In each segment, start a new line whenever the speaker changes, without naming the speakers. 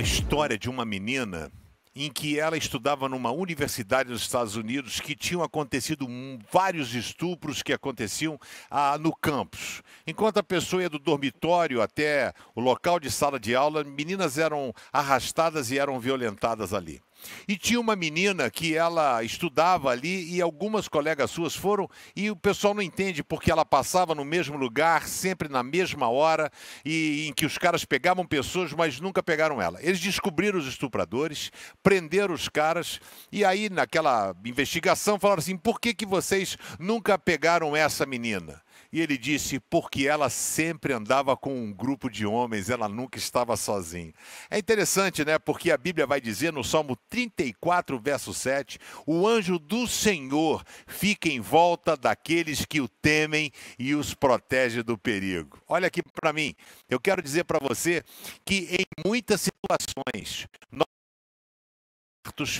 uma história de uma menina em que ela estudava numa universidade nos Estados Unidos que tinham acontecido vários estupros que aconteciam ah, no campus. Enquanto a pessoa ia do dormitório até o local de sala de aula, meninas eram arrastadas e eram violentadas ali. E tinha uma menina que ela estudava ali e algumas colegas suas foram e o pessoal não entende porque ela passava no mesmo lugar, sempre na mesma hora, e em que os caras pegavam pessoas, mas nunca pegaram ela. Eles descobriram os estupradores, prenderam os caras e aí naquela investigação falaram assim: "Por que que vocês nunca pegaram essa menina?" E ele disse: porque ela sempre andava com um grupo de homens, ela nunca estava sozinha. É interessante, né? Porque a Bíblia vai dizer no Salmo 34, verso 7: o anjo do Senhor fica em volta daqueles que o temem e os protege do perigo. Olha aqui para mim, eu quero dizer para você que em muitas situações, nós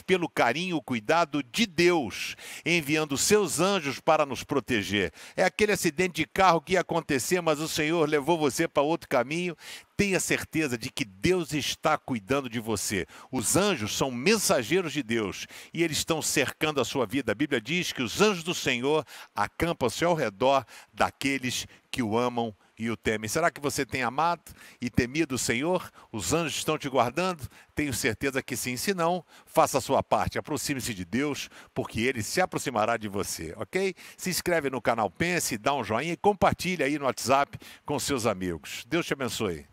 pelo carinho cuidado de Deus, enviando seus anjos para nos proteger. É aquele acidente de carro que ia acontecer, mas o Senhor levou você para outro caminho. Tenha certeza de que Deus está cuidando de você. Os anjos são mensageiros de Deus e eles estão cercando a sua vida. A Bíblia diz que os anjos do Senhor acampam-se ao redor daqueles que o amam e o temem. Será que você tem amado e temido o Senhor? Os anjos estão te guardando? Tenho certeza que sim. Se não, faça a sua parte. Aproxime-se de Deus, porque Ele se aproximará de você, ok? Se inscreve no canal Pense, dá um joinha e compartilhe aí no WhatsApp com seus amigos. Deus te abençoe.